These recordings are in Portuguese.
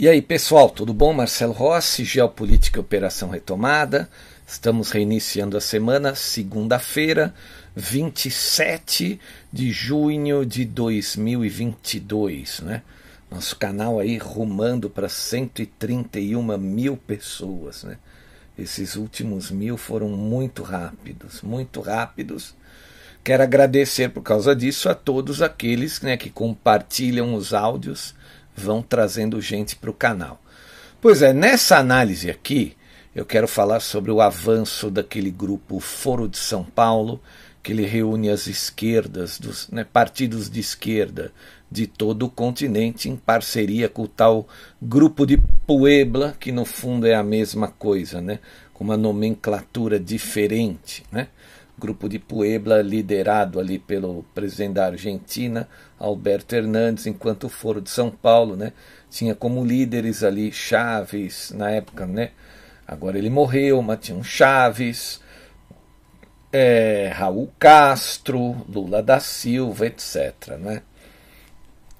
E aí, pessoal, tudo bom? Marcelo Rossi, Geopolítica e Operação Retomada. Estamos reiniciando a semana, segunda-feira, 27 de junho de 2022, né? Nosso canal aí rumando para 131 mil pessoas, né? Esses últimos mil foram muito rápidos, muito rápidos. Quero agradecer por causa disso a todos aqueles né, que compartilham os áudios vão trazendo gente para o canal. Pois é, nessa análise aqui, eu quero falar sobre o avanço daquele grupo Foro de São Paulo, que ele reúne as esquerdas, dos né, partidos de esquerda de todo o continente, em parceria com o tal grupo de Puebla, que no fundo é a mesma coisa, né, com uma nomenclatura diferente. Né? Grupo de Puebla liderado ali pelo presidente da Argentina, Alberto Hernandes, enquanto o Foro de São Paulo, né, tinha como líderes ali Chaves, na época, né, agora ele morreu, mas tinha um Chaves, é, Raul Castro, Lula da Silva, etc. Né?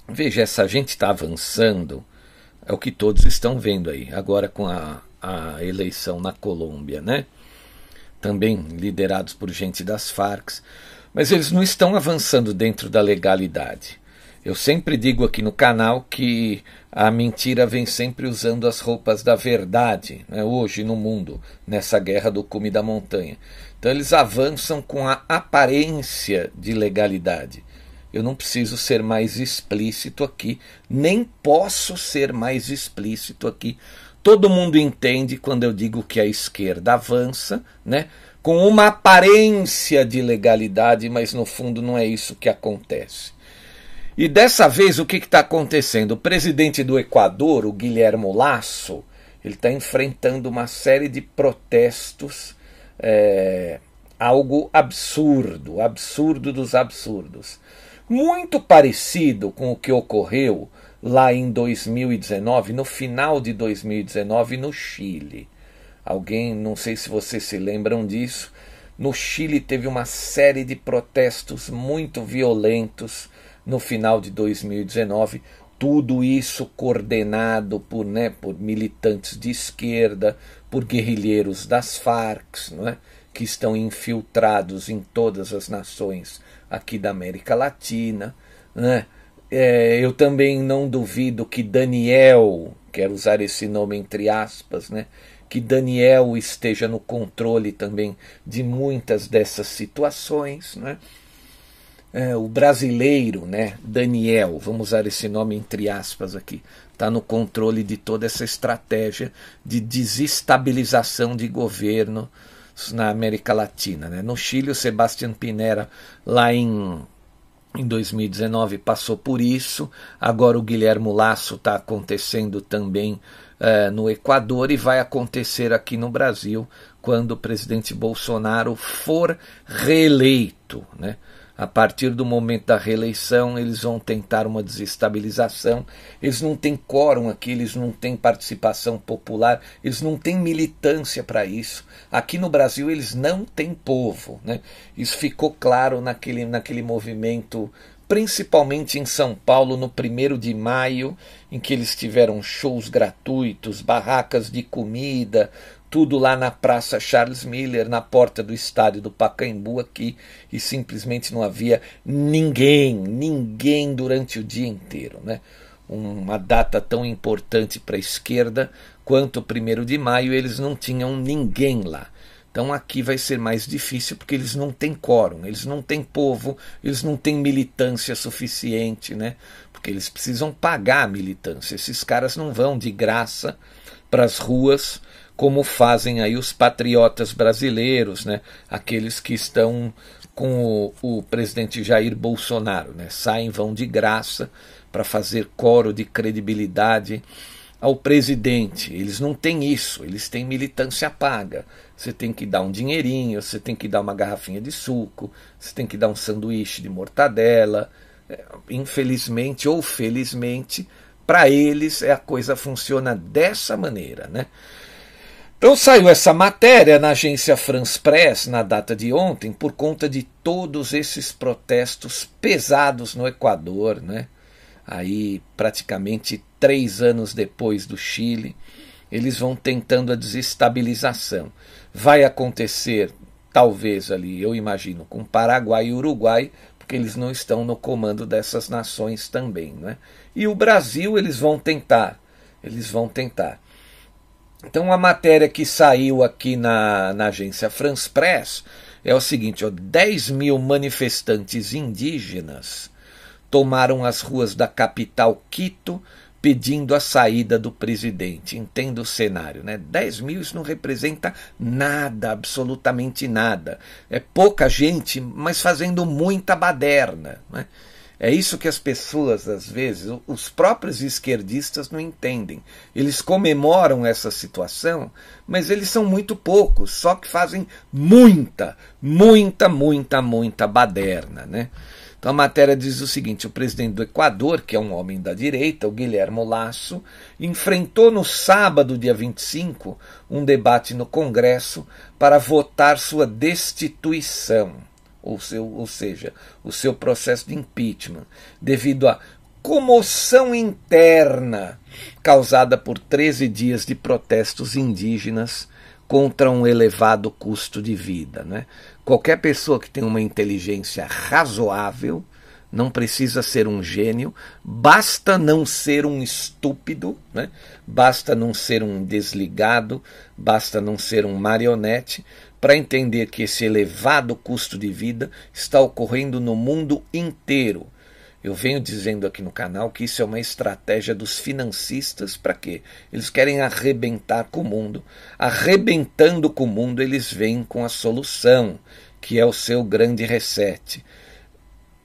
Veja, essa gente está avançando, é o que todos estão vendo aí, agora com a, a eleição na Colômbia, né? também liderados por gente das Farc mas eles não estão avançando dentro da legalidade. Eu sempre digo aqui no canal que a mentira vem sempre usando as roupas da verdade, né, hoje no mundo, nessa guerra do cume da montanha. Então eles avançam com a aparência de legalidade. Eu não preciso ser mais explícito aqui, nem posso ser mais explícito aqui. Todo mundo entende quando eu digo que a esquerda avança, né? Com uma aparência de legalidade, mas no fundo não é isso que acontece. E dessa vez o que está acontecendo? O presidente do Equador, o Guilherme Lasso, ele está enfrentando uma série de protestos, é, algo absurdo, absurdo dos absurdos. Muito parecido com o que ocorreu lá em 2019, no final de 2019, no Chile. Alguém, não sei se vocês se lembram disso, no Chile teve uma série de protestos muito violentos no final de 2019, tudo isso coordenado por, né, por militantes de esquerda, por guerrilheiros das Farc, não é? que estão infiltrados em todas as nações aqui da América Latina. Né? É, eu também não duvido que Daniel, quero usar esse nome entre aspas, né, que Daniel esteja no controle também de muitas dessas situações. Né? É, o brasileiro, né, Daniel, vamos usar esse nome entre aspas aqui, está no controle de toda essa estratégia de desestabilização de governo na América Latina. Né? No Chile, o Sebastián Pinera, lá em, em 2019, passou por isso. Agora o Guilherme Lasso está acontecendo também é, no Equador e vai acontecer aqui no Brasil quando o presidente Bolsonaro for reeleito. Né? A partir do momento da reeleição, eles vão tentar uma desestabilização. Eles não têm quórum aqui, eles não têm participação popular, eles não têm militância para isso. Aqui no Brasil, eles não têm povo. Né? Isso ficou claro naquele, naquele movimento principalmente em São Paulo no primeiro de maio, em que eles tiveram shows gratuitos, barracas de comida, tudo lá na Praça Charles Miller, na porta do estádio do Pacaembu aqui, e simplesmente não havia ninguém, ninguém durante o dia inteiro, né? Uma data tão importante para a esquerda quanto o primeiro de maio, eles não tinham ninguém lá. Então aqui vai ser mais difícil porque eles não têm quórum, eles não têm povo, eles não têm militância suficiente, né? Porque eles precisam pagar a militância. Esses caras não vão de graça para as ruas como fazem aí os patriotas brasileiros, né? Aqueles que estão com o, o presidente Jair Bolsonaro, né? Saem vão de graça para fazer coro de credibilidade ao presidente. Eles não têm isso, eles têm militância paga. Você tem que dar um dinheirinho, você tem que dar uma garrafinha de suco, você tem que dar um sanduíche de mortadela. É, infelizmente ou felizmente, para eles a coisa funciona dessa maneira, né? Então saiu essa matéria na agência France Press na data de ontem por conta de todos esses protestos pesados no Equador, né? Aí praticamente três anos depois do Chile, eles vão tentando a desestabilização. Vai acontecer, talvez ali, eu imagino, com Paraguai e Uruguai, porque eles não estão no comando dessas nações também, né? E o Brasil eles vão tentar, eles vão tentar. Então, a matéria que saiu aqui na, na agência France Press é o seguinte: ó, 10 mil manifestantes indígenas tomaram as ruas da capital Quito pedindo a saída do presidente. Entenda o cenário, né? 10 mil isso não representa nada, absolutamente nada. É pouca gente, mas fazendo muita baderna. Né? É isso que as pessoas, às vezes, os próprios esquerdistas não entendem. Eles comemoram essa situação, mas eles são muito poucos, só que fazem muita, muita, muita, muita baderna. Né? Então a matéria diz o seguinte: o presidente do Equador, que é um homem da direita, o Guilherme Lasso, enfrentou no sábado, dia 25, um debate no Congresso para votar sua destituição ou, seu, ou seja, o seu processo de impeachment, devido à comoção interna causada por 13 dias de protestos indígenas contra um elevado custo de vida. Né? Qualquer pessoa que tem uma inteligência razoável não precisa ser um gênio, basta não ser um estúpido, né? basta não ser um desligado, basta não ser um marionete para entender que esse elevado custo de vida está ocorrendo no mundo inteiro. Eu venho dizendo aqui no canal que isso é uma estratégia dos financistas para quê? Eles querem arrebentar com o mundo. Arrebentando com o mundo, eles vêm com a solução, que é o seu grande reset.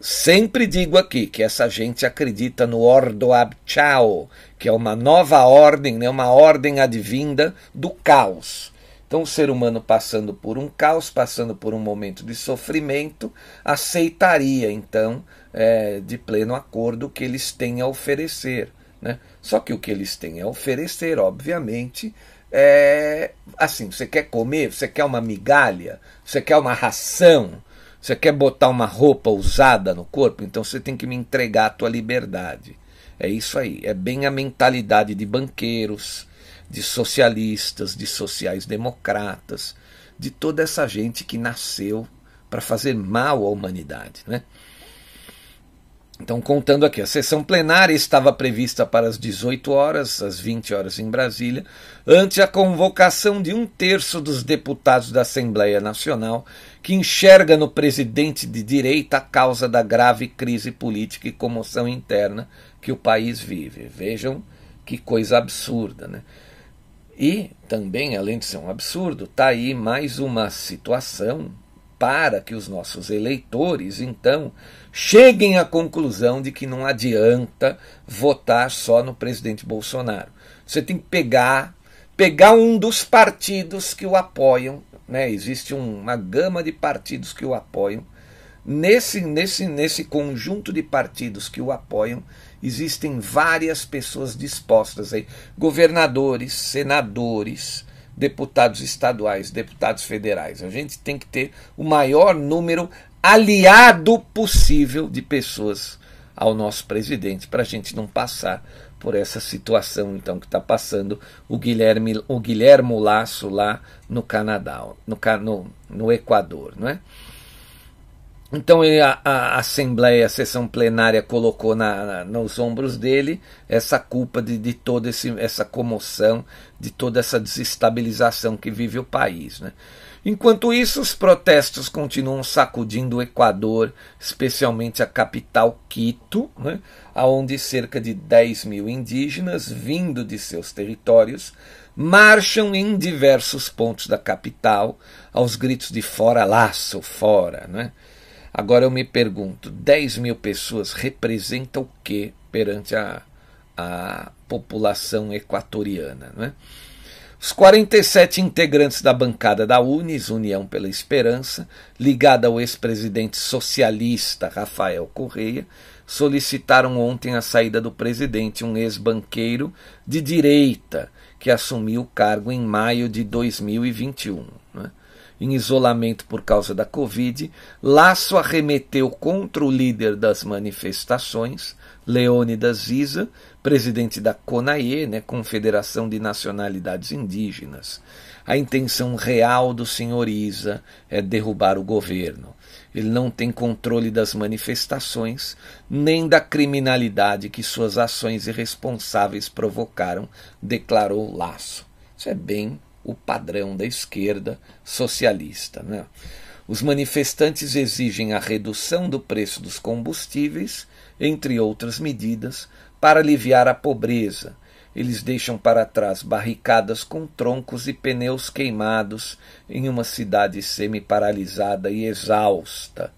Sempre digo aqui que essa gente acredita no Ordo Abchao, que é uma nova ordem, né, uma ordem advinda do caos. Então, o ser humano passando por um caos, passando por um momento de sofrimento, aceitaria então é, de pleno acordo que eles têm a oferecer. Né? Só que o que eles têm a oferecer, obviamente, é assim: você quer comer, você quer uma migalha, você quer uma ração, você quer botar uma roupa usada no corpo, então você tem que me entregar a tua liberdade. É isso aí, é bem a mentalidade de banqueiros de socialistas, de sociais-democratas, de toda essa gente que nasceu para fazer mal à humanidade. Né? Então, contando aqui, a sessão plenária estava prevista para as 18 horas, às 20 horas em Brasília, ante a convocação de um terço dos deputados da Assembleia Nacional, que enxerga no presidente de direita a causa da grave crise política e comoção interna que o país vive. Vejam que coisa absurda, né? E também, além de ser um absurdo, está aí mais uma situação para que os nossos eleitores, então, cheguem à conclusão de que não adianta votar só no presidente Bolsonaro. Você tem que pegar, pegar um dos partidos que o apoiam, né? Existe um, uma gama de partidos que o apoiam nesse, nesse, nesse conjunto de partidos que o apoiam, existem várias pessoas dispostas aí, governadores, senadores, deputados estaduais, deputados federais. A gente tem que ter o maior número aliado possível de pessoas ao nosso presidente para a gente não passar por essa situação então que está passando o Guilherme o Guilhermo Laço lá no Canadá no, no, no Equador não é então a, a, Assembleia, a sessão plenária colocou na, na, nos ombros dele essa culpa de, de toda esse, essa comoção, de toda essa desestabilização que vive o país. Né? Enquanto isso, os protestos continuam sacudindo o Equador, especialmente a capital Quito, né? onde cerca de 10 mil indígenas, vindo de seus territórios, marcham em diversos pontos da capital aos gritos de fora laço, fora. Né? Agora eu me pergunto: 10 mil pessoas representam o que perante a, a população equatoriana? Né? Os 47 integrantes da bancada da UNES, União pela Esperança, ligada ao ex-presidente socialista Rafael Correia, solicitaram ontem a saída do presidente, um ex-banqueiro de direita que assumiu o cargo em maio de 2021. Né? em isolamento por causa da Covid, Laço arremeteu contra o líder das manifestações, Leônidas Isa, presidente da CONAIE, né, Confederação de Nacionalidades Indígenas. A intenção real do senhor Isa é derrubar o governo. Ele não tem controle das manifestações, nem da criminalidade que suas ações irresponsáveis provocaram, declarou Laço. Isso é bem o padrão da esquerda socialista. Né? Os manifestantes exigem a redução do preço dos combustíveis, entre outras medidas, para aliviar a pobreza. Eles deixam para trás barricadas com troncos e pneus queimados em uma cidade semi-paralisada e exausta.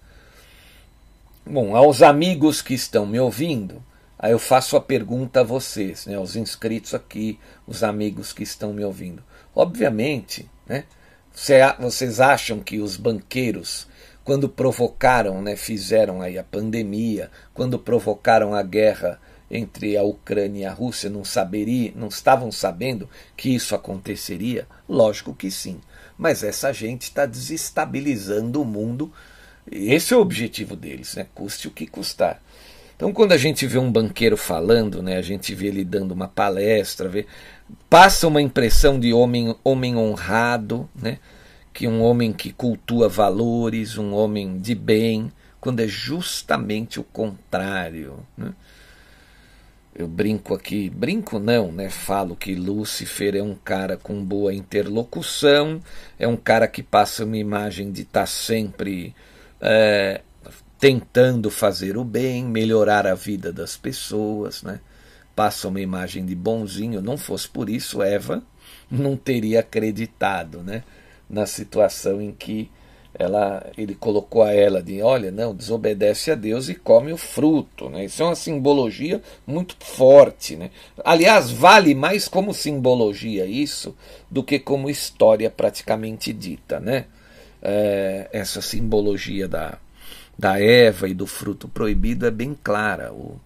Bom, aos amigos que estão me ouvindo, aí eu faço a pergunta a vocês, né, aos inscritos aqui, os amigos que estão me ouvindo. Obviamente, né? Vocês acham que os banqueiros, quando provocaram, né, fizeram aí a pandemia, quando provocaram a guerra entre a Ucrânia e a Rússia, não saberia, não estavam sabendo que isso aconteceria? Lógico que sim. Mas essa gente está desestabilizando o mundo. Esse é o objetivo deles, né? Custe o que custar. Então, quando a gente vê um banqueiro falando, né, a gente vê ele dando uma palestra, vê, passa uma impressão de homem, homem honrado, né, que um homem que cultua valores, um homem de bem, quando é justamente o contrário. Né? Eu brinco aqui, brinco não, né? Falo que Lúcifer é um cara com boa interlocução, é um cara que passa uma imagem de estar tá sempre é, tentando fazer o bem, melhorar a vida das pessoas, né? Passa uma imagem de bonzinho. Não fosse por isso, Eva não teria acreditado, né? Na situação em que ela, ele colocou a ela de, olha, não, desobedece a Deus e come o fruto, né? Isso é uma simbologia muito forte, né? Aliás, vale mais como simbologia isso do que como história praticamente dita, né? É, essa simbologia da da Eva e do fruto proibido é bem clara. O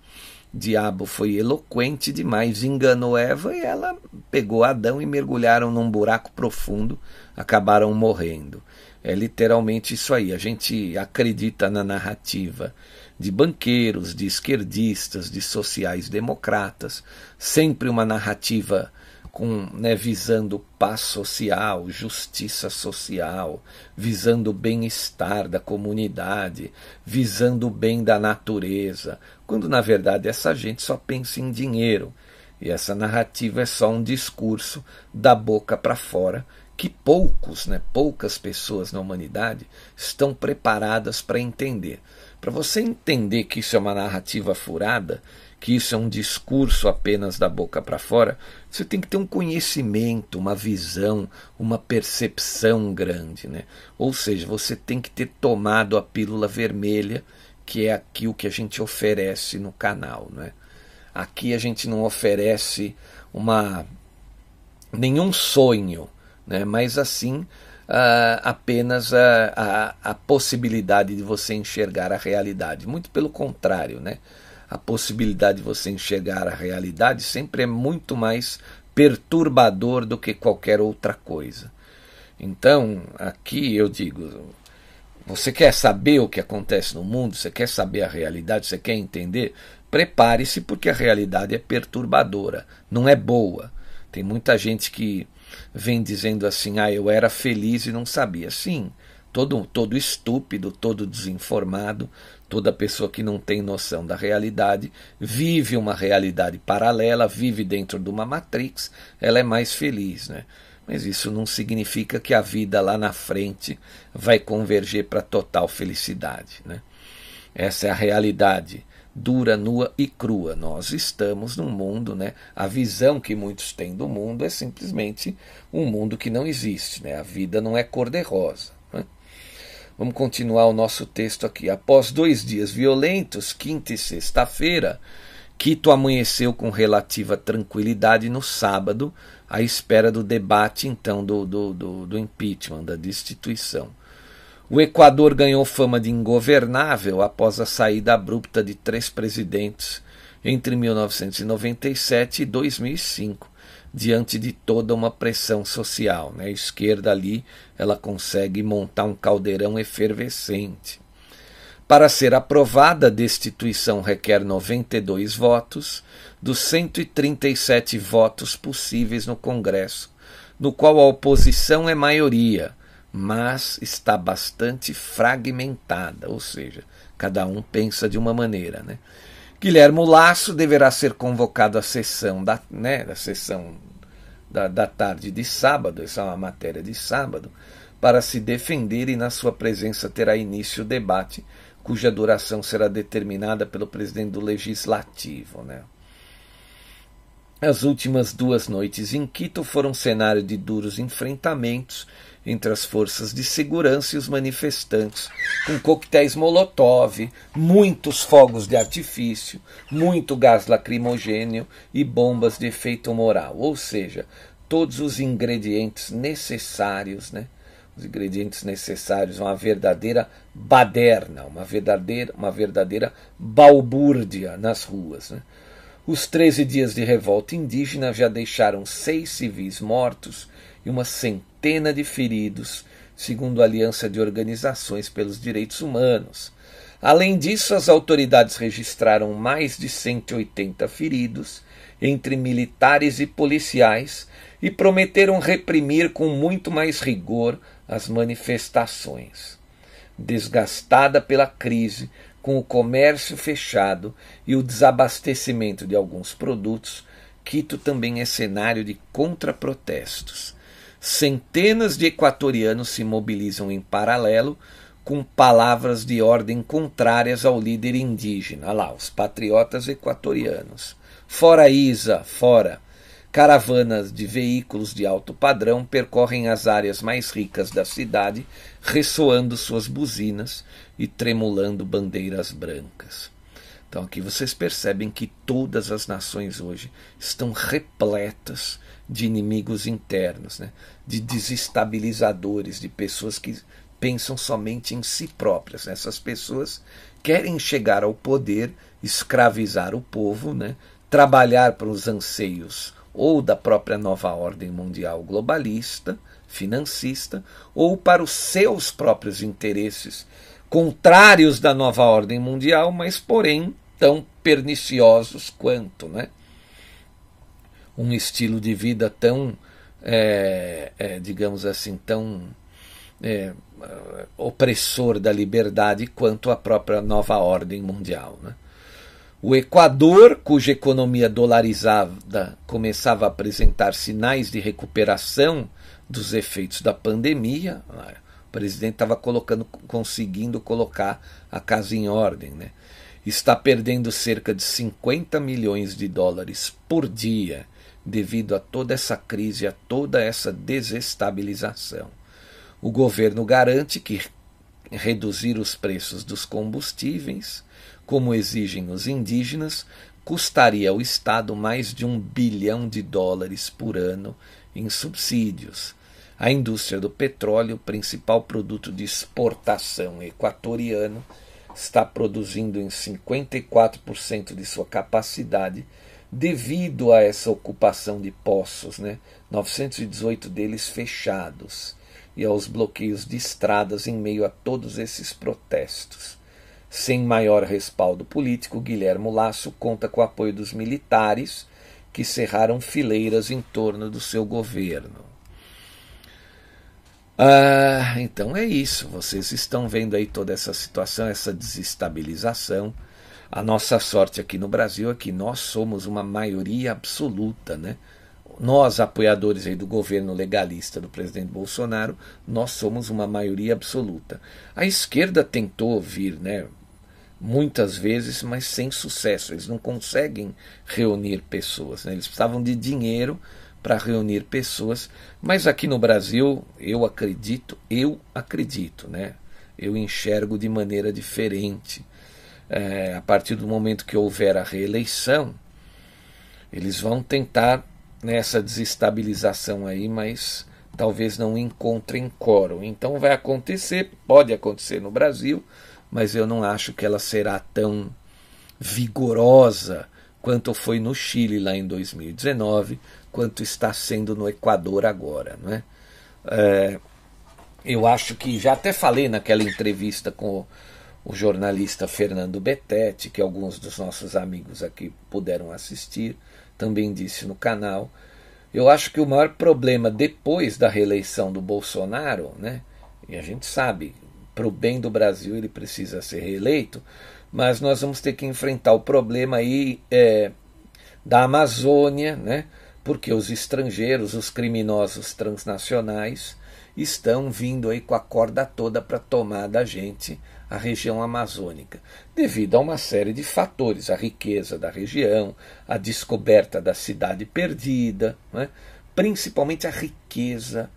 diabo foi eloquente demais, enganou Eva e ela pegou Adão e mergulharam num buraco profundo, acabaram morrendo. É literalmente isso aí. A gente acredita na narrativa de banqueiros, de esquerdistas, de sociais-democratas, sempre uma narrativa com, né, visando paz social, justiça social, visando o bem-estar da comunidade, visando o bem da natureza, quando na verdade essa gente só pensa em dinheiro. E essa narrativa é só um discurso da boca para fora que poucos, né, poucas pessoas na humanidade estão preparadas para entender. Para você entender que isso é uma narrativa furada, que isso é um discurso apenas da boca para fora, você tem que ter um conhecimento, uma visão, uma percepção grande. Né? Ou seja, você tem que ter tomado a pílula vermelha, que é aqui o que a gente oferece no canal. Né? Aqui a gente não oferece uma nenhum sonho, né? mas assim uh, apenas a, a, a, possibilidade de você enxergar a realidade. Muito pelo contrário, né? A possibilidade de você enxergar a realidade sempre é muito mais perturbador do que qualquer outra coisa. Então, aqui eu digo, você quer saber o que acontece no mundo? Você quer saber a realidade? Você quer entender? Prepare-se, porque a realidade é perturbadora, não é boa. Tem muita gente que vem dizendo assim: ah, eu era feliz e não sabia. Sim, todo, todo estúpido, todo desinformado, toda pessoa que não tem noção da realidade vive uma realidade paralela, vive dentro de uma matrix, ela é mais feliz, né? Mas isso não significa que a vida lá na frente vai converger para total felicidade. Né? Essa é a realidade dura, nua e crua. Nós estamos num mundo, né? A visão que muitos têm do mundo é simplesmente um mundo que não existe, né? A vida não é cor-de-rosa. Né? Vamos continuar o nosso texto aqui. Após dois dias violentos, quinta e sexta-feira, Quito amanheceu com relativa tranquilidade no sábado, à espera do debate então do, do, do, do impeachment, da destituição. O Equador ganhou fama de ingovernável após a saída abrupta de três presidentes entre 1997 e 2005, diante de toda uma pressão social. Né? A esquerda ali ela consegue montar um caldeirão efervescente. Para ser aprovada, a destituição requer 92 votos dos 137 votos possíveis no Congresso, no qual a oposição é maioria, mas está bastante fragmentada, ou seja, cada um pensa de uma maneira. Né? Lasso deverá ser convocado à sessão da, né, sessão da, da tarde de sábado, essa é uma matéria de sábado, para se defender e na sua presença terá início o debate cuja duração será determinada pelo presidente do Legislativo. Né? As últimas duas noites em Quito foram cenário de duros enfrentamentos entre as forças de segurança e os manifestantes, com coquetéis Molotov, muitos fogos de artifício, muito gás lacrimogênio e bombas de efeito moral, ou seja, todos os ingredientes necessários né, os ingredientes necessários, uma verdadeira baderna, uma verdadeira, uma verdadeira balbúrdia nas ruas. Né? Os 13 dias de revolta indígena já deixaram seis civis mortos e uma centena de feridos, segundo a Aliança de Organizações pelos Direitos Humanos. Além disso, as autoridades registraram mais de 180 feridos, entre militares e policiais, e prometeram reprimir com muito mais rigor as manifestações. Desgastada pela crise, com o comércio fechado e o desabastecimento de alguns produtos, Quito também é cenário de contraprotestos. Centenas de equatorianos se mobilizam em paralelo com palavras de ordem contrárias ao líder indígena. Olha lá, os patriotas equatorianos. Fora Isa, fora. Caravanas de veículos de alto padrão percorrem as áreas mais ricas da cidade, ressoando suas buzinas e tremulando bandeiras brancas. Então aqui vocês percebem que todas as nações hoje estão repletas de inimigos internos, né? de desestabilizadores, de pessoas que pensam somente em si próprias. Essas pessoas querem chegar ao poder, escravizar o povo, né? trabalhar para os anseios ou da própria nova ordem mundial globalista, financista, ou para os seus próprios interesses, contrários da nova ordem mundial, mas porém tão perniciosos quanto, né? Um estilo de vida tão, é, é, digamos assim, tão é, opressor da liberdade quanto a própria nova ordem mundial, né? O Equador, cuja economia dolarizada começava a apresentar sinais de recuperação dos efeitos da pandemia, o presidente estava colocando, conseguindo colocar a casa em ordem, né? está perdendo cerca de 50 milhões de dólares por dia devido a toda essa crise, a toda essa desestabilização. O governo garante que reduzir os preços dos combustíveis como exigem os indígenas, custaria ao Estado mais de um bilhão de dólares por ano em subsídios. A indústria do petróleo, principal produto de exportação equatoriano, está produzindo em 54% de sua capacidade devido a essa ocupação de poços, né? 918 deles fechados, e aos bloqueios de estradas em meio a todos esses protestos. Sem maior respaldo político, Guilhermo Lasso conta com o apoio dos militares que cerraram fileiras em torno do seu governo. Ah, então é isso. Vocês estão vendo aí toda essa situação, essa desestabilização. A nossa sorte aqui no Brasil é que nós somos uma maioria absoluta, né? Nós, apoiadores aí do governo legalista do presidente Bolsonaro, nós somos uma maioria absoluta. A esquerda tentou vir, né? Muitas vezes, mas sem sucesso. Eles não conseguem reunir pessoas. Né? Eles precisavam de dinheiro para reunir pessoas. Mas aqui no Brasil, eu acredito, eu acredito, né? Eu enxergo de maneira diferente. É, a partir do momento que houver a reeleição, eles vão tentar nessa desestabilização aí, mas talvez não encontrem quórum. Então vai acontecer, pode acontecer no Brasil, mas eu não acho que ela será tão vigorosa quanto foi no Chile lá em 2019, quanto está sendo no Equador agora. Não é? é eu acho que já até falei naquela entrevista com o, jornalista Fernando Betete, que alguns dos nossos amigos aqui puderam assistir, também disse no canal. Eu acho que o maior problema depois da reeleição do Bolsonaro, né, e a gente sabe, para o bem do Brasil ele precisa ser reeleito, mas nós vamos ter que enfrentar o problema aí é, da Amazônia, né? porque os estrangeiros, os criminosos transnacionais, estão vindo aí com a corda toda para tomar da gente a região amazônica, devido a uma série de fatores, a riqueza da região, a descoberta da cidade perdida, né? principalmente a riqueza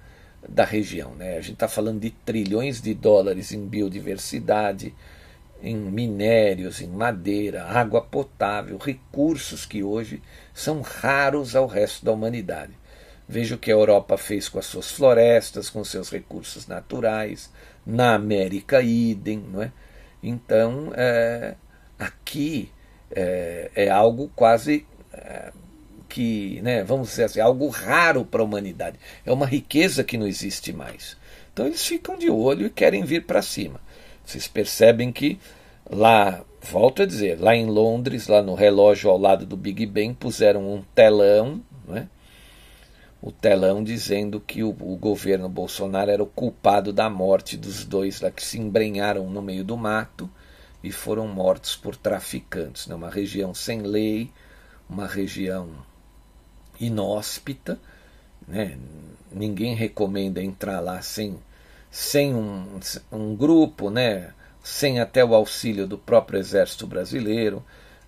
da região. Né? A gente está falando de trilhões de dólares em biodiversidade, em minérios, em madeira, água potável, recursos que hoje são raros ao resto da humanidade. Veja o que a Europa fez com as suas florestas, com seus recursos naturais, na América, idem. Não é? Então, é, aqui é, é, algo quase é, que, né, vamos dizer assim, algo raro para a humanidade. É uma riqueza que não existe mais. Então, eles ficam de olho e querem vir para cima. Vocês percebem que lá, volto a dizer, lá em Londres, lá no relógio ao lado do Big Ben, puseram um telão, né? O telão dizendo que o, o, governo Bolsonaro era o culpado da morte dos dois lá que se embrenharam no meio do mato e foram mortos por traficantes. Né? Uma região sem lei, uma região inóspita, né? ninguém recomenda entrar lá sem sem um, um grupo, né, sem até o auxílio do próprio exército brasileiro,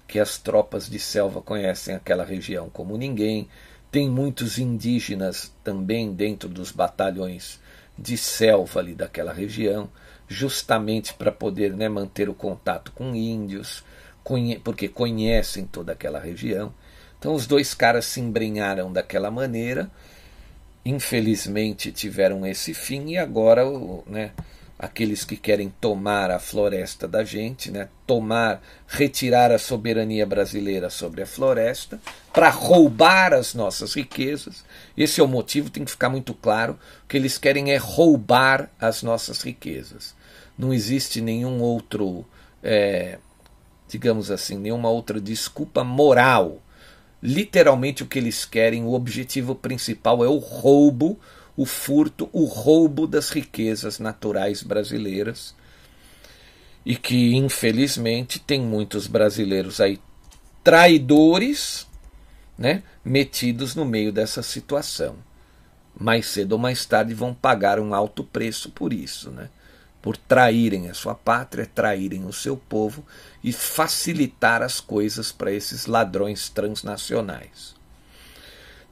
que as tropas de selva conhecem aquela região como ninguém. Tem muitos indígenas também dentro dos batalhões de selva ali daquela região, justamente para poder né, manter o contato com índios, porque conhecem toda aquela região. Então os dois caras se embrenharam daquela maneira infelizmente tiveram esse fim e agora né, aqueles que querem tomar a floresta da gente, né, tomar, retirar a soberania brasileira sobre a floresta, para roubar as nossas riquezas. Esse é o motivo, tem que ficar muito claro. O que eles querem é roubar as nossas riquezas. Não existe nenhum outro, é, digamos assim, nenhuma outra desculpa moral literalmente o que eles querem, o objetivo principal é o roubo, o furto, o roubo das riquezas naturais brasileiras. E que, infelizmente, tem muitos brasileiros aí traidores, né, metidos no meio dessa situação. Mais cedo ou mais tarde vão pagar um alto preço por isso, né? por traírem a sua pátria, traírem o seu povo e facilitar as coisas para esses ladrões transnacionais.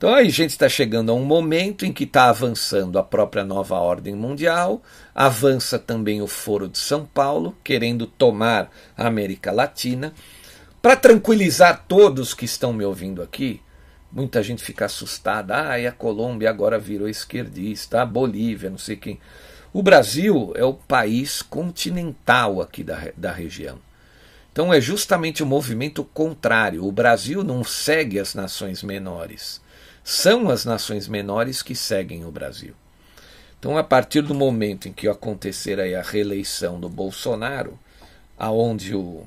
Então aí a gente está chegando a um momento em que está avançando a própria nova ordem mundial, avança também o Foro de São Paulo, querendo tomar a América Latina. Para tranquilizar todos que estão me ouvindo aqui, Muita gente fica assustada. Ah, e a Colômbia agora virou esquerdista, a Bolívia, não sei quem. O Brasil é o país continental aqui da, da região. Então é justamente o movimento contrário. O Brasil não segue as nações menores. São as nações menores que seguem o Brasil. Então, a partir do momento em que acontecer a reeleição do Bolsonaro, aonde o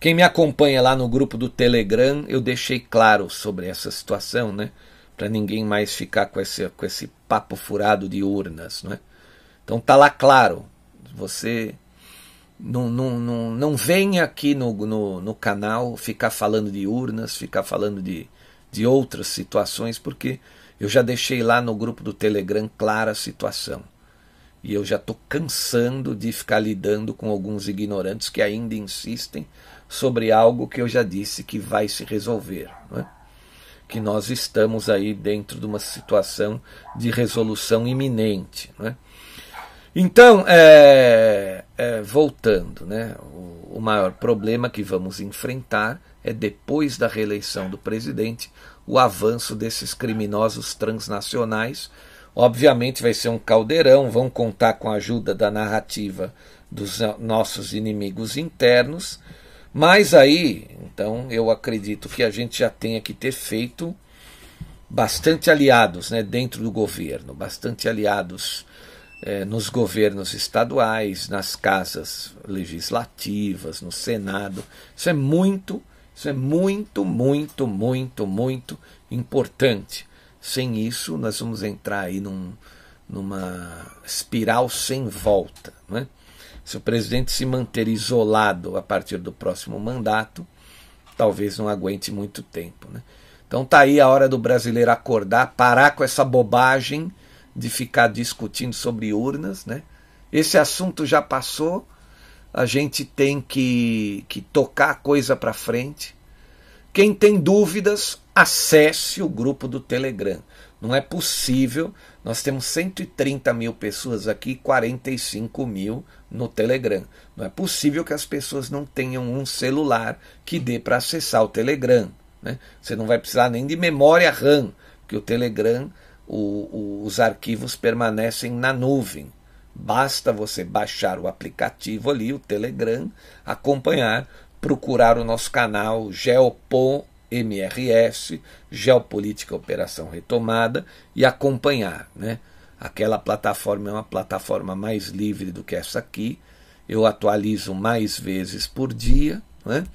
quem me acompanha lá no grupo do Telegram, eu deixei claro sobre essa situação, né? Para ninguém mais ficar com esse, com esse papo furado de urnas, né? Então tá lá claro. Você não, não, não, não venha aqui no, no, no canal ficar falando de urnas, ficar falando de, de outras situações, porque eu já deixei lá no grupo do Telegram clara a situação. E eu já estou cansando de ficar lidando com alguns ignorantes que ainda insistem sobre algo que eu já disse que vai se resolver. É? Que nós estamos aí dentro de uma situação de resolução iminente. É? Então, é, é, voltando, né, o, o maior problema que vamos enfrentar é depois da reeleição do presidente o avanço desses criminosos transnacionais. Obviamente vai ser um caldeirão, vão contar com a ajuda da narrativa dos nossos inimigos internos mas aí, então, eu acredito que a gente já tenha que ter feito bastante aliados né, dentro do governo, bastante aliados é, nos governos estaduais, nas casas legislativas, no Senado. Isso é muito, isso é muito, muito, muito, muito importante. Sem isso, nós vamos entrar aí num, numa espiral sem volta. Né? Se o presidente se manter isolado a partir do próximo mandato, talvez não aguente muito tempo. Né? Então tá aí a hora do brasileiro acordar, parar com essa bobagem de ficar discutindo sobre urnas. Né? Esse assunto já passou, a gente tem que, que tocar a coisa para frente. Quem tem dúvidas, acesse o grupo do Telegram. Não é possível. Nós temos 130 mil pessoas aqui, 45 mil no Telegram. Não é possível que as pessoas não tenham um celular que dê para acessar o Telegram. Né? Você não vai precisar nem de memória RAM, porque o Telegram, o, o, os arquivos permanecem na nuvem. Basta você baixar o aplicativo ali, o Telegram, acompanhar, procurar o nosso canal Geopom MRS, Geopolítica Operação Retomada, e acompanhar. Né? Aquela plataforma é uma plataforma mais livre do que essa aqui. Eu atualizo mais vezes por dia. Né?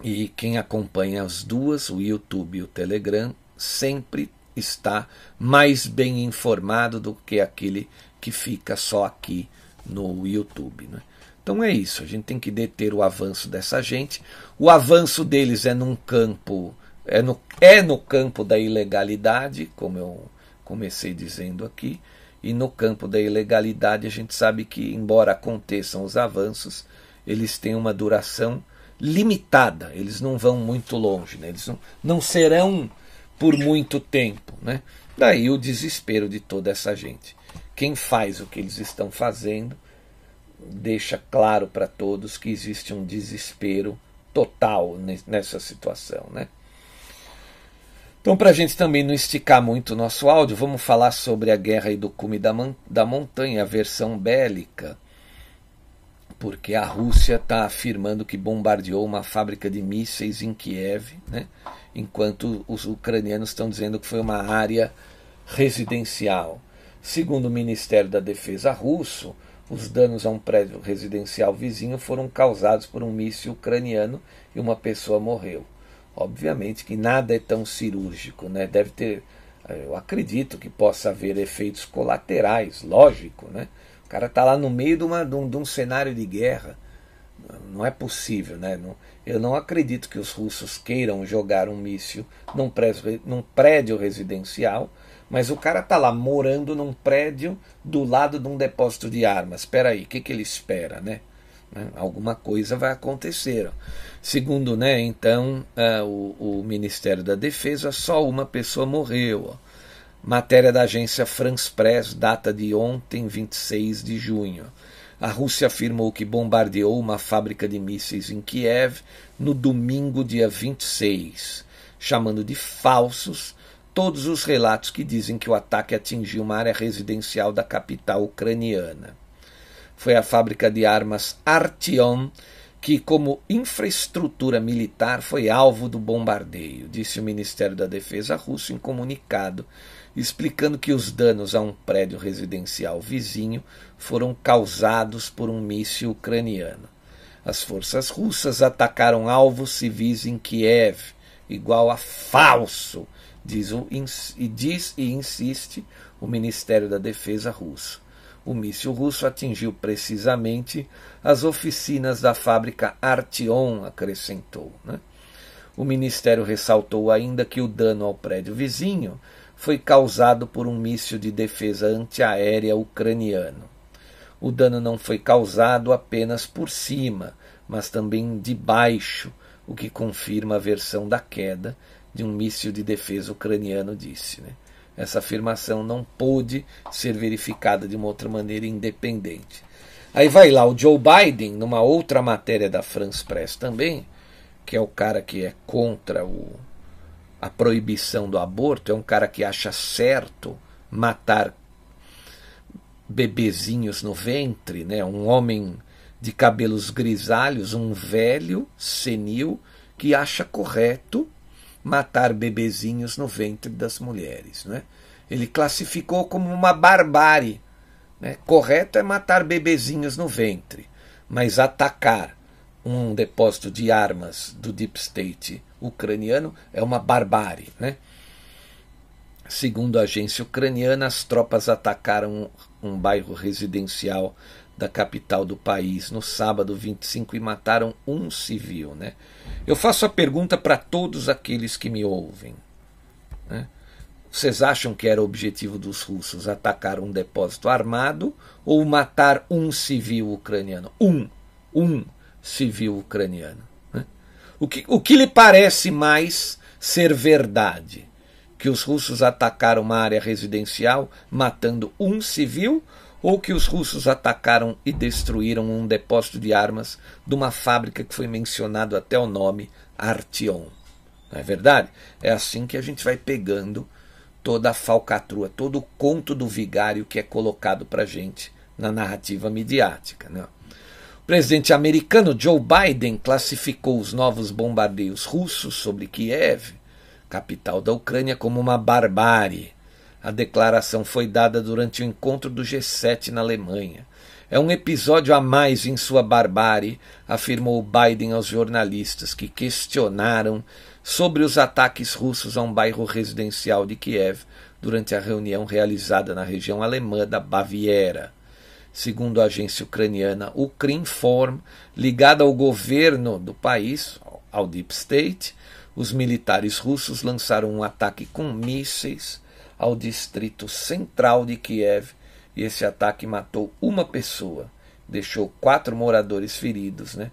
E quem acompanha as duas, o YouTube e o Telegram, sempre está mais bem informado do que aquele que fica só aqui no YouTube. Né? Então é isso, a gente tem que deter o avanço dessa gente. O avanço deles é num campo, é no, é no campo da ilegalidade, como eu comecei dizendo aqui, e no campo da ilegalidade a gente sabe que, embora aconteçam os avanços, eles têm uma duração limitada, eles não vão muito longe, né? eles não, não serão por muito tempo. Né? Daí o desespero de toda essa gente. Quem faz o que eles estão fazendo deixa claro para todos que existe um desespero total nessa situação. Né? Então, para a gente também não esticar muito o nosso áudio, vamos falar sobre a guerra do cume da, da montanha, a versão bélica, porque a Rússia está afirmando que bombardeou uma fábrica de mísseis em Kiev, né? enquanto os ucranianos estão dizendo que foi uma área residencial. Segundo o Ministério da Defesa russo, os danos a um prédio residencial vizinho foram causados por um míssil ucraniano e uma pessoa morreu. Obviamente que nada é tão cirúrgico, né? Deve ter, eh, eu acredito que possa haver efeitos colaterais, lógico, né? Cara está lá no meio de, uma, de, um, de um cenário de guerra. Não é possível, né? Não, eu não acredito que os russos queiram jogar um míssil num prédio, num prédio residencial mas o cara tá lá morando num prédio do lado de um depósito de armas. Espera aí, o que, que ele espera, né? né? Alguma coisa vai acontecer. Segundo, né? Então, uh, o, o, Ministério da Defesa, só uma pessoa morreu. Ó. Matéria da agência France Press, data de ontem, 26 de junho. A Rússia afirmou que bombardeou uma fábrica de mísseis em Kiev no domingo, dia 26 chamando de falsos todos os relatos que dizem que o ataque atingiu uma área residencial da capital ucraniana. Foi a fábrica de armas Artyom que, como infraestrutura militar, foi alvo do bombardeio, disse o Ministério da Defesa russo em comunicado, explicando que os danos a um prédio residencial vizinho foram causados por um míssil ucraniano. As forças russas atacaram alvos civis em Kiev, igual a falso, diz, o, e diz e insiste o Ministério da Defesa russo. O míssil russo atingiu precisamente as oficinas da fábrica Artion, acrescentou. Né? O ministério ressaltou ainda que o dano ao prédio vizinho foi causado por um míssil de defesa antiaérea ucraniano. O dano não foi causado apenas por cima, mas também de baixo, o que confirma a versão da queda de um míssil de defesa ucraniano, disse. Né? Essa afirmação não pôde ser verificada de uma outra maneira independente. Aí vai lá o Joe Biden, numa outra matéria da France Press também, que é o cara que é contra o, a proibição do aborto, é um cara que acha certo matar bebezinhos no ventre, né? um homem de cabelos grisalhos, um velho senil que acha correto matar bebezinhos no ventre das mulheres. Né? Ele classificou como uma barbárie. Né? Correto é matar bebezinhos no ventre, mas atacar um depósito de armas do Deep State ucraniano é uma barbárie. Né? Segundo a agência ucraniana, as tropas atacaram um bairro residencial da capital do país no sábado 25 e mataram um civil. Né? Eu faço a pergunta para todos aqueles que me ouvem. Né? Vocês acham que era o objetivo dos russos atacar um depósito armado ou matar um civil ucraniano? Um, um civil ucraniano. Né? O, que, o que lhe parece mais ser verdade? Que os russos atacaram uma área residencial matando um civil ou que os russos atacaram e destruíram um depósito de armas de uma fábrica que foi mencionado até o nome Artion. Não é verdade? É assim que a gente vai pegando toda a falcatrua, todo o conto do vigário que é colocado para gente na narrativa midiática. Né? O presidente americano Joe Biden classificou os novos bombardeios russos sobre Kiev, capital da Ucrânia, como uma barbárie a declaração foi dada durante o encontro do G7 na Alemanha. É um episódio a mais em sua barbárie, afirmou Biden aos jornalistas que questionaram sobre os ataques russos a um bairro residencial de Kiev durante a reunião realizada na região alemã da Baviera. Segundo a agência ucraniana Ukrinform, ligada ao governo do país, ao Deep State, os militares russos lançaram um ataque com mísseis ao distrito central de Kiev e esse ataque matou uma pessoa, deixou quatro moradores feridos, né?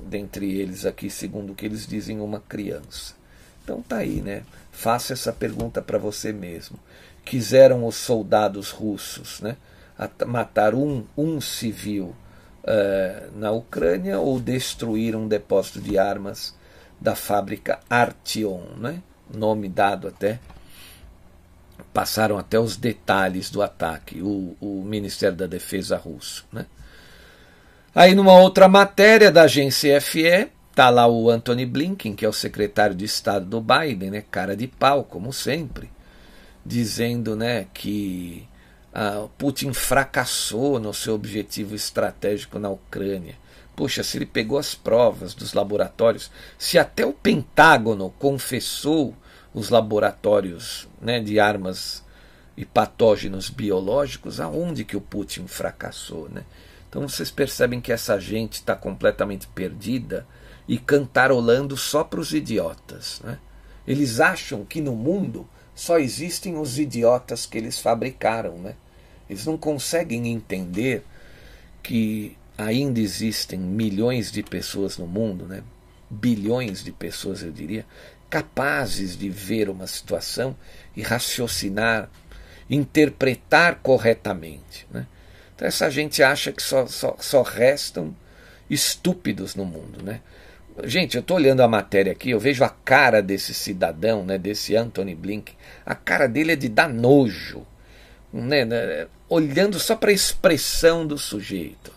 Dentre eles aqui, segundo o que eles dizem, uma criança. Então tá aí, né? Faça essa pergunta para você mesmo. Quiseram os soldados russos, né? Matar um, um civil uh, na Ucrânia ou destruir um depósito de armas da fábrica Artion, né? Nome dado até passaram até os detalhes do ataque, o, o Ministério da Defesa russo. Né? Aí, numa outra matéria da agência FE, está lá o Anthony Blinken, que é o secretário de Estado do Biden, né, cara de pau, como sempre, dizendo né, que ah, Putin fracassou no seu objetivo estratégico na Ucrânia. Puxa, se ele pegou as provas dos laboratórios, se até o Pentágono confessou os laboratórios né, de armas e patógenos biológicos, aonde que o Putin fracassou. Né? Então vocês percebem que essa gente está completamente perdida e cantarolando só para os idiotas. Né? Eles acham que no mundo só existem os idiotas que eles fabricaram. Né? Eles não conseguem entender que ainda existem milhões de pessoas no mundo, né? bilhões de pessoas, eu diria, capazes de ver uma situação e raciocinar, interpretar corretamente. Né? Então essa gente acha que só, só, só restam estúpidos no mundo. Né? Gente, eu estou olhando a matéria aqui, eu vejo a cara desse cidadão, né, desse Anthony Blinken. A cara dele é de dar nojo. Né, né, olhando só para a expressão do sujeito.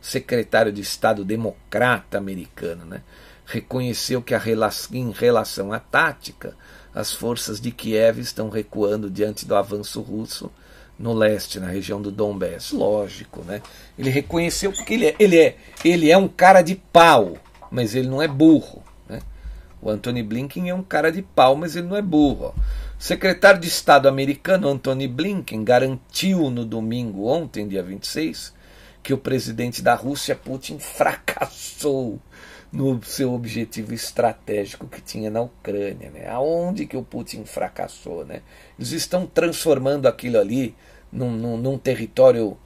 Secretário de Estado democrata americano, né, reconheceu que relação, em relação à tática, as forças de Kiev estão recuando diante do avanço russo no leste, na região do Donbass. Lógico, né? Ele reconheceu porque ele é, ele é, ele é um cara de pau mas ele não é burro. Né? O Anthony Blinken é um cara de pau, mas ele não é burro. O secretário de Estado americano Anthony Blinken garantiu no domingo, ontem, dia 26, que o presidente da Rússia, Putin, fracassou no seu objetivo estratégico que tinha na Ucrânia. Né? Aonde que o Putin fracassou? Né? Eles estão transformando aquilo ali num, num, num território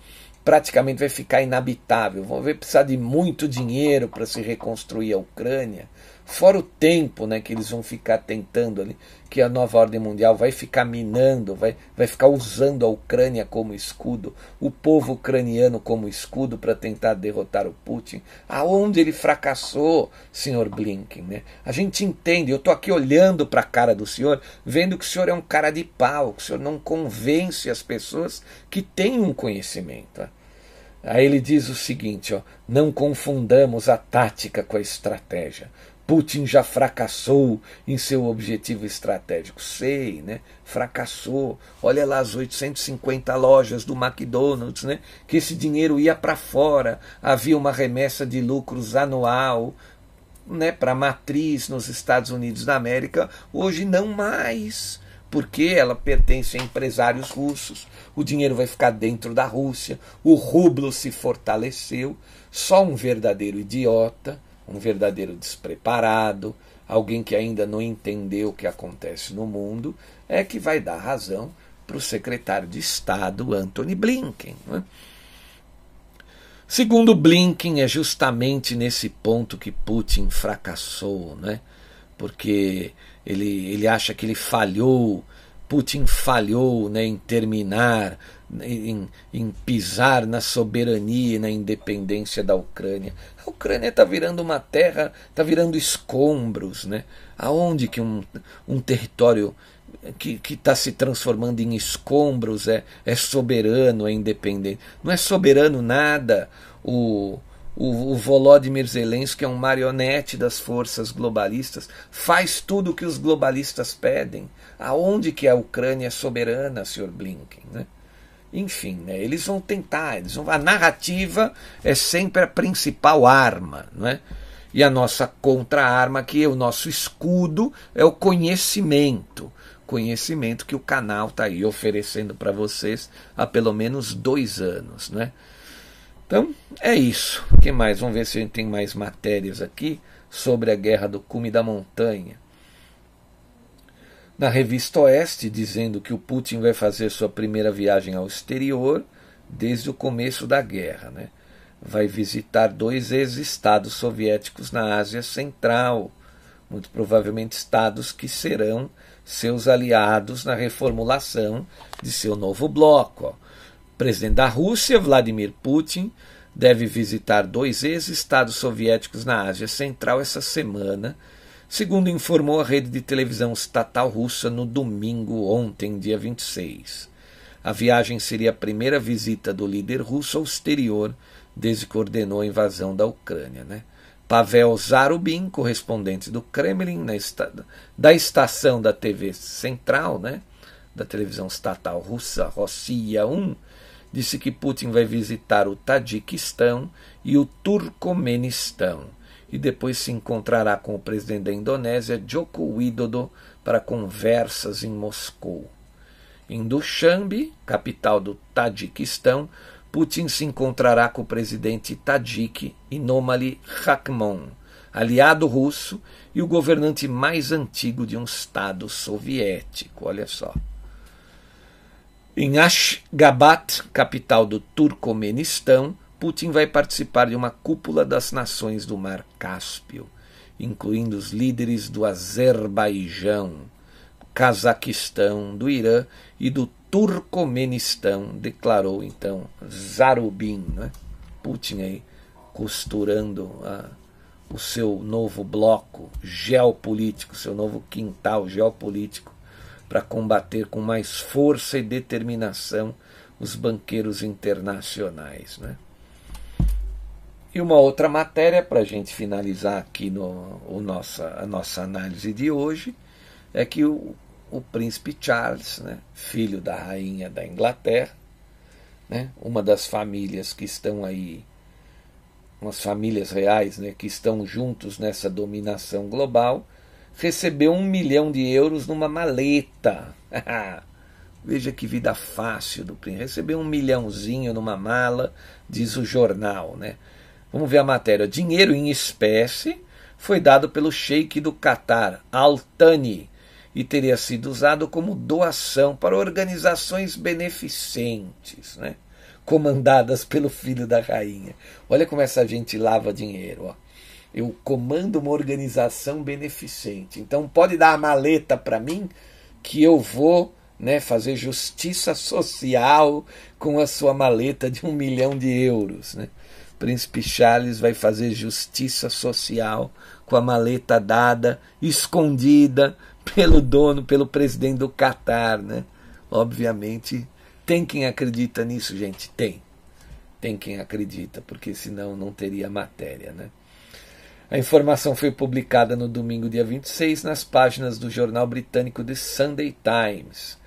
praticamente vai ficar inabitável. Vão ver precisar de muito dinheiro para se reconstruir a Ucrânia, fora o tempo né, que eles vão ficar tentando ali, que a nova ordem mundial vai ficar minando, vai, vai ficar usando a Ucrânia como escudo, o povo ucraniano como escudo para tentar derrotar o Putin. Aonde ele fracassou, senhor Blinken? Né? A gente entende, eu estou aqui olhando para a cara do senhor, vendo que o senhor é um cara de pau, que o senhor não convence as pessoas que têm um conhecimento. Aí ele diz o seguinte: ó, não confundamos a tática com a estratégia. Putin já fracassou em seu objetivo estratégico. Sei, né? Fracassou. Olha lá as 850 lojas do McDonald's, né? Que esse dinheiro ia para fora. Havia uma remessa de lucros anual, né, para a matriz nos Estados Unidos da América. Hoje não mais porque ela pertence a empresários russos, o dinheiro vai ficar dentro da Rússia, o rublo se fortaleceu. Só um verdadeiro idiota, um verdadeiro despreparado, alguém que ainda não entendeu o que acontece no mundo, é que vai dar razão para o secretário de Estado Antony Blinken. Né? Segundo Blinken, é justamente nesse ponto que Putin fracassou, né? porque ele, ele acha que ele falhou, Putin falhou né, em terminar, em, em pisar na soberania e na independência da Ucrânia. A Ucrânia está virando uma terra, está virando escombros. Né? Aonde que um, um território que está se transformando em escombros é, é soberano, é independente? Não é soberano nada o, o, o Volodymyr Zelensky é um marionete das forças globalistas, faz tudo o que os globalistas pedem. Aonde que a Ucrânia é soberana, Sr. Blinken? Né? Enfim, né, eles vão tentar, eles vão, a narrativa é sempre a principal arma. Não é? E a nossa contra-arma, que é o nosso escudo, é o conhecimento. Conhecimento que o canal está aí oferecendo para vocês há pelo menos dois anos. Né? Então, é isso. O que mais? Vamos ver se a gente tem mais matérias aqui sobre a guerra do cume da montanha. Na revista Oeste, dizendo que o Putin vai fazer sua primeira viagem ao exterior desde o começo da guerra. Né? Vai visitar dois ex-estados soviéticos na Ásia Central, muito provavelmente estados que serão seus aliados na reformulação de seu novo bloco. Ó presidente da Rússia, Vladimir Putin, deve visitar dois ex-estados soviéticos na Ásia Central essa semana, segundo informou a rede de televisão estatal russa no domingo ontem, dia 26. A viagem seria a primeira visita do líder russo ao exterior desde que ordenou a invasão da Ucrânia. Né? Pavel Zarubin, correspondente do Kremlin esta da estação da TV Central, né? da televisão estatal russa, Rossia 1, disse que Putin vai visitar o Tadiquistão e o Turcomenistão e depois se encontrará com o presidente da Indonésia, Joko Widodo, para conversas em Moscou. Em Dushanbe, capital do Tadiquistão, Putin se encontrará com o presidente Tadjik Inomali Rakhmon, aliado russo e o governante mais antigo de um Estado soviético. Olha só. Em Ashgabat, capital do Turcomenistão, Putin vai participar de uma cúpula das nações do Mar Cáspio, incluindo os líderes do Azerbaijão, Cazaquistão, do Irã e do Turcomenistão, declarou então Zarubin, né? Putin aí costurando a, o seu novo bloco geopolítico, seu novo quintal geopolítico, para combater com mais força e determinação os banqueiros internacionais. Né? E uma outra matéria, para a gente finalizar aqui no, o nossa, a nossa análise de hoje, é que o, o príncipe Charles, né, filho da rainha da Inglaterra, né, uma das famílias que estão aí umas famílias reais né, que estão juntos nessa dominação global, recebeu um milhão de euros numa maleta. Veja que vida fácil do príncipe. Recebeu um milhãozinho numa mala, diz o jornal. Né? Vamos ver a matéria. Dinheiro em espécie foi dado pelo sheik do Catar, Al-Thani, e teria sido usado como doação para organizações beneficentes. Né? comandadas pelo filho da rainha. Olha como essa gente lava dinheiro. Ó. Eu comando uma organização beneficente. Então pode dar a maleta para mim que eu vou né, fazer justiça social com a sua maleta de um milhão de euros. Né? Príncipe Charles vai fazer justiça social com a maleta dada, escondida pelo dono, pelo presidente do Catar. Né? Obviamente tem quem acredita nisso, gente? Tem. Tem quem acredita, porque senão não teria matéria, né? A informação foi publicada no domingo, dia 26, nas páginas do jornal britânico The Sunday Times.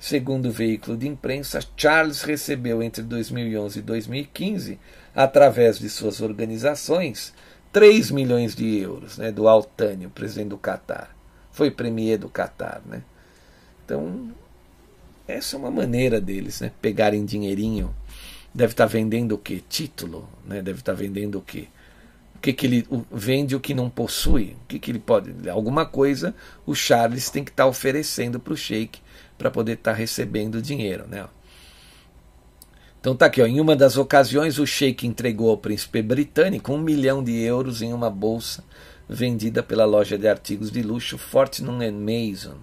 Segundo o veículo de imprensa, Charles recebeu entre 2011 e 2015, através de suas organizações, 3 milhões de euros né, do Altânio, presidente do Catar. Foi premier do Catar. Né? Então, essa é uma maneira deles, né? Pegarem dinheirinho. Deve estar tá vendendo o quê? Título, né? Deve estar tá vendendo o quê? O que, que ele vende o que não possui? O que, que ele pode? Alguma coisa o Charles tem que estar tá oferecendo para o Sheik para poder estar tá recebendo dinheiro, né? Então tá aqui, ó. em uma das ocasiões o Sheik entregou ao príncipe britânico um milhão de euros em uma bolsa vendida pela loja de artigos de luxo Fortnum Mason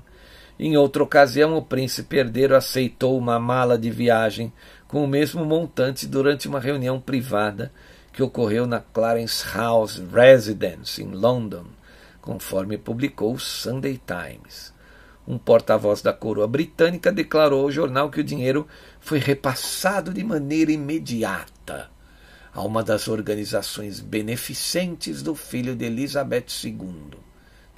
em outra ocasião, o príncipe herdeiro aceitou uma mala de viagem com o mesmo montante durante uma reunião privada que ocorreu na Clarence House Residence, em London, conforme publicou o Sunday Times. Um porta-voz da coroa britânica declarou ao jornal que o dinheiro foi repassado de maneira imediata a uma das organizações beneficentes do filho de Elizabeth II.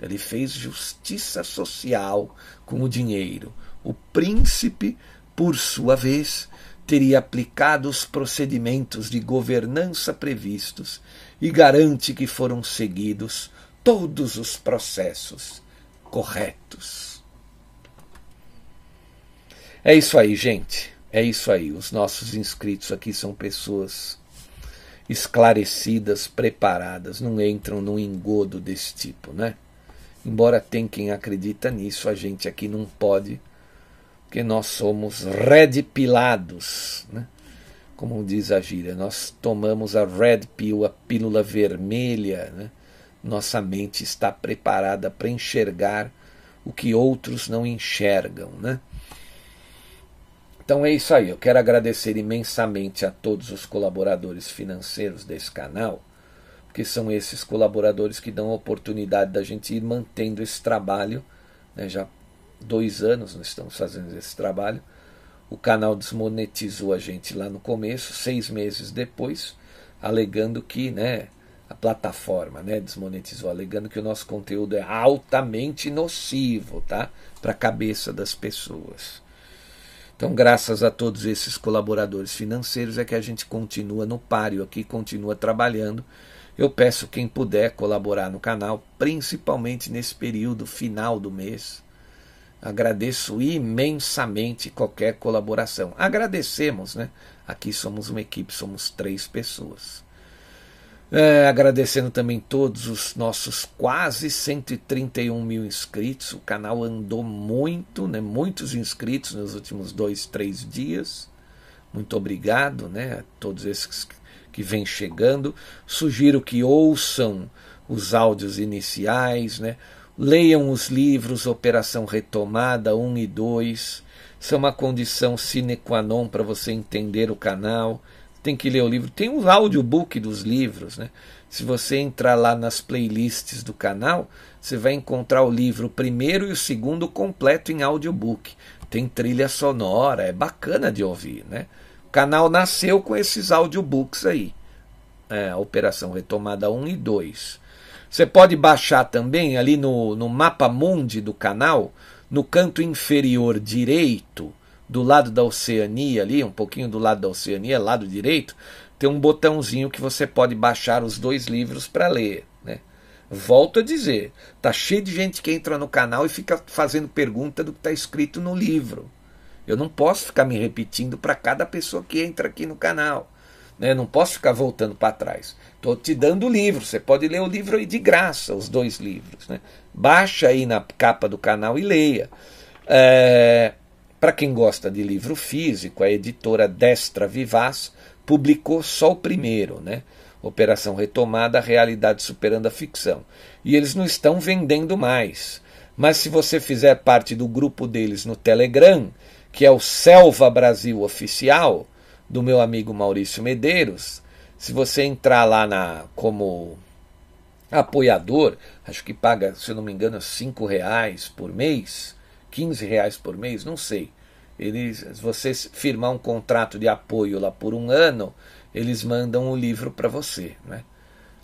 Ele fez justiça social com o dinheiro. O príncipe, por sua vez, teria aplicado os procedimentos de governança previstos e garante que foram seguidos todos os processos corretos. É isso aí, gente. É isso aí. Os nossos inscritos aqui são pessoas esclarecidas, preparadas, não entram num engodo desse tipo, né? Embora tem quem acredita nisso, a gente aqui não pode, porque nós somos red pilados, né? como diz a gíria, nós tomamos a red pill, a pílula vermelha, né? nossa mente está preparada para enxergar o que outros não enxergam. Né? Então é isso aí, eu quero agradecer imensamente a todos os colaboradores financeiros desse canal porque são esses colaboradores que dão a oportunidade da gente ir mantendo esse trabalho. Né? Já dois anos nós estamos fazendo esse trabalho. O canal desmonetizou a gente lá no começo, seis meses depois, alegando que né, a plataforma né, desmonetizou, alegando que o nosso conteúdo é altamente nocivo tá, para a cabeça das pessoas. Então, graças a todos esses colaboradores financeiros, é que a gente continua no páreo aqui, continua trabalhando eu peço quem puder colaborar no canal, principalmente nesse período final do mês. Agradeço imensamente qualquer colaboração. Agradecemos, né? Aqui somos uma equipe, somos três pessoas. É, agradecendo também todos os nossos quase 131 mil inscritos. O canal andou muito, né? Muitos inscritos nos últimos dois, três dias. Muito obrigado, né? A todos esses que vem chegando. Sugiro que ouçam os áudios iniciais, né? Leiam os livros Operação Retomada 1 e 2. Isso é uma condição sine qua non para você entender o canal. Tem que ler o livro. Tem um audiobook dos livros. Né? Se você entrar lá nas playlists do canal, você vai encontrar o livro primeiro e o segundo completo em audiobook. Tem trilha sonora, é bacana de ouvir, né? O canal nasceu com esses audiobooks aí. É, Operação Retomada 1 e 2. Você pode baixar também ali no, no mapa mundi do canal, no canto inferior direito, do lado da Oceania ali, um pouquinho do lado da Oceania, lado direito, tem um botãozinho que você pode baixar os dois livros para ler. Né? Volto a dizer, tá cheio de gente que entra no canal e fica fazendo pergunta do que está escrito no livro. Eu não posso ficar me repetindo para cada pessoa que entra aqui no canal. Né? Não posso ficar voltando para trás. Estou te dando o livro. Você pode ler o livro aí de graça, os dois livros. Né? Baixa aí na capa do canal e leia. É, para quem gosta de livro físico, a editora Destra Vivaz publicou só o primeiro, né? Operação Retomada, Realidade Superando a Ficção. E eles não estão vendendo mais. Mas se você fizer parte do grupo deles no Telegram, que é o Selva Brasil Oficial, do meu amigo Maurício Medeiros, se você entrar lá na como apoiador, acho que paga, se eu não me engano, cinco reais por mês, 15 reais por mês, não sei. Eles, se você firmar um contrato de apoio lá por um ano, eles mandam o livro para você. Né?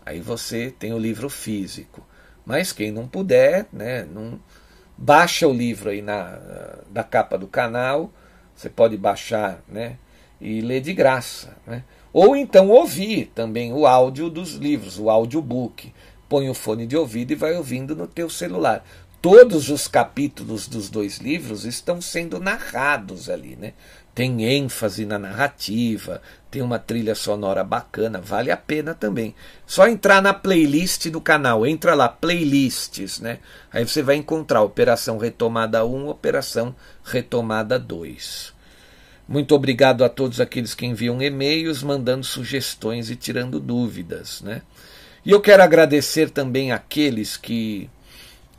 Aí você tem o livro físico. Mas quem não puder, né, não, baixa o livro aí na, da capa do canal. Você pode baixar né, e ler de graça. Né? Ou então ouvir também o áudio dos livros, o audiobook. Põe o fone de ouvido e vai ouvindo no teu celular todos os capítulos dos dois livros estão sendo narrados ali, né? Tem ênfase na narrativa, tem uma trilha sonora bacana, vale a pena também. Só entrar na playlist do canal, entra lá, playlists, né? Aí você vai encontrar Operação Retomada 1, Operação Retomada 2. Muito obrigado a todos aqueles que enviam e-mails, mandando sugestões e tirando dúvidas, né? E eu quero agradecer também aqueles que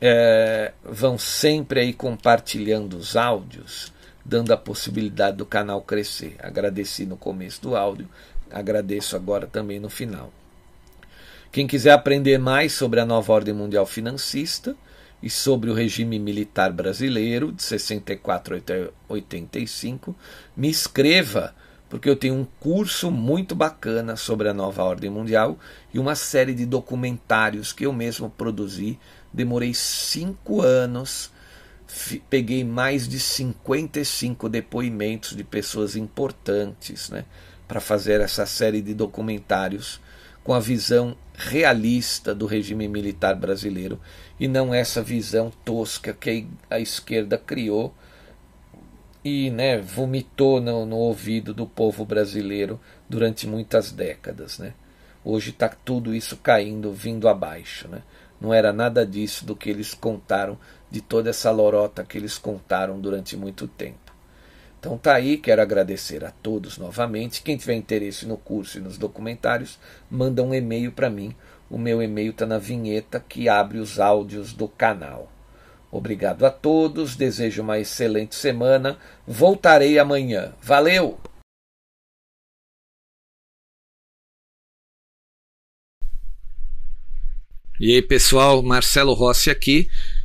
é, vão sempre aí compartilhando os áudios, dando a possibilidade do canal crescer. Agradeci no começo do áudio, agradeço agora também no final. Quem quiser aprender mais sobre a nova ordem mundial financista e sobre o regime militar brasileiro de 64 a 85, me inscreva, porque eu tenho um curso muito bacana sobre a nova ordem mundial e uma série de documentários que eu mesmo produzi. Demorei cinco anos, peguei mais de 55 depoimentos de pessoas importantes né, para fazer essa série de documentários com a visão realista do regime militar brasileiro e não essa visão tosca que a esquerda criou e né, vomitou no, no ouvido do povo brasileiro durante muitas décadas. Né? Hoje está tudo isso caindo, vindo abaixo. Né? Não era nada disso do que eles contaram, de toda essa lorota que eles contaram durante muito tempo. Então tá aí, quero agradecer a todos novamente. Quem tiver interesse no curso e nos documentários, manda um e-mail para mim. O meu e-mail está na vinheta que abre os áudios do canal. Obrigado a todos, desejo uma excelente semana. Voltarei amanhã. Valeu! E aí, pessoal, Marcelo Rossi aqui.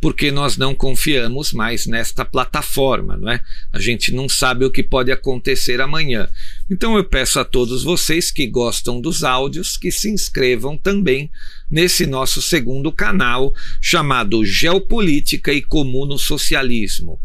porque nós não confiamos mais nesta plataforma, não é? A gente não sabe o que pode acontecer amanhã. Então eu peço a todos vocês que gostam dos áudios que se inscrevam também nesse nosso segundo canal chamado Geopolítica e Comuno Socialismo.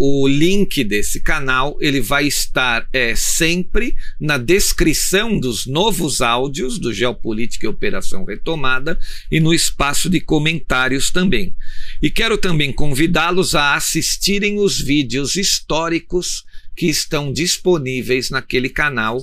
O link desse canal ele vai estar é, sempre na descrição dos novos áudios do Geopolítica e Operação Retomada e no espaço de comentários também. E quero também convidá-los a assistirem os vídeos históricos que estão disponíveis naquele canal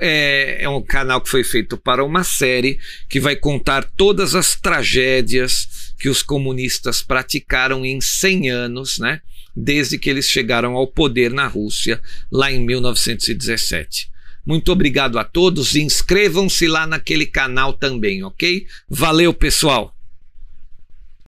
é, é um canal que foi feito para uma série que vai contar todas as tragédias que os comunistas praticaram em 100 anos, né? Desde que eles chegaram ao poder na Rússia, lá em 1917. Muito obrigado a todos. Inscrevam-se lá naquele canal também, ok? Valeu, pessoal!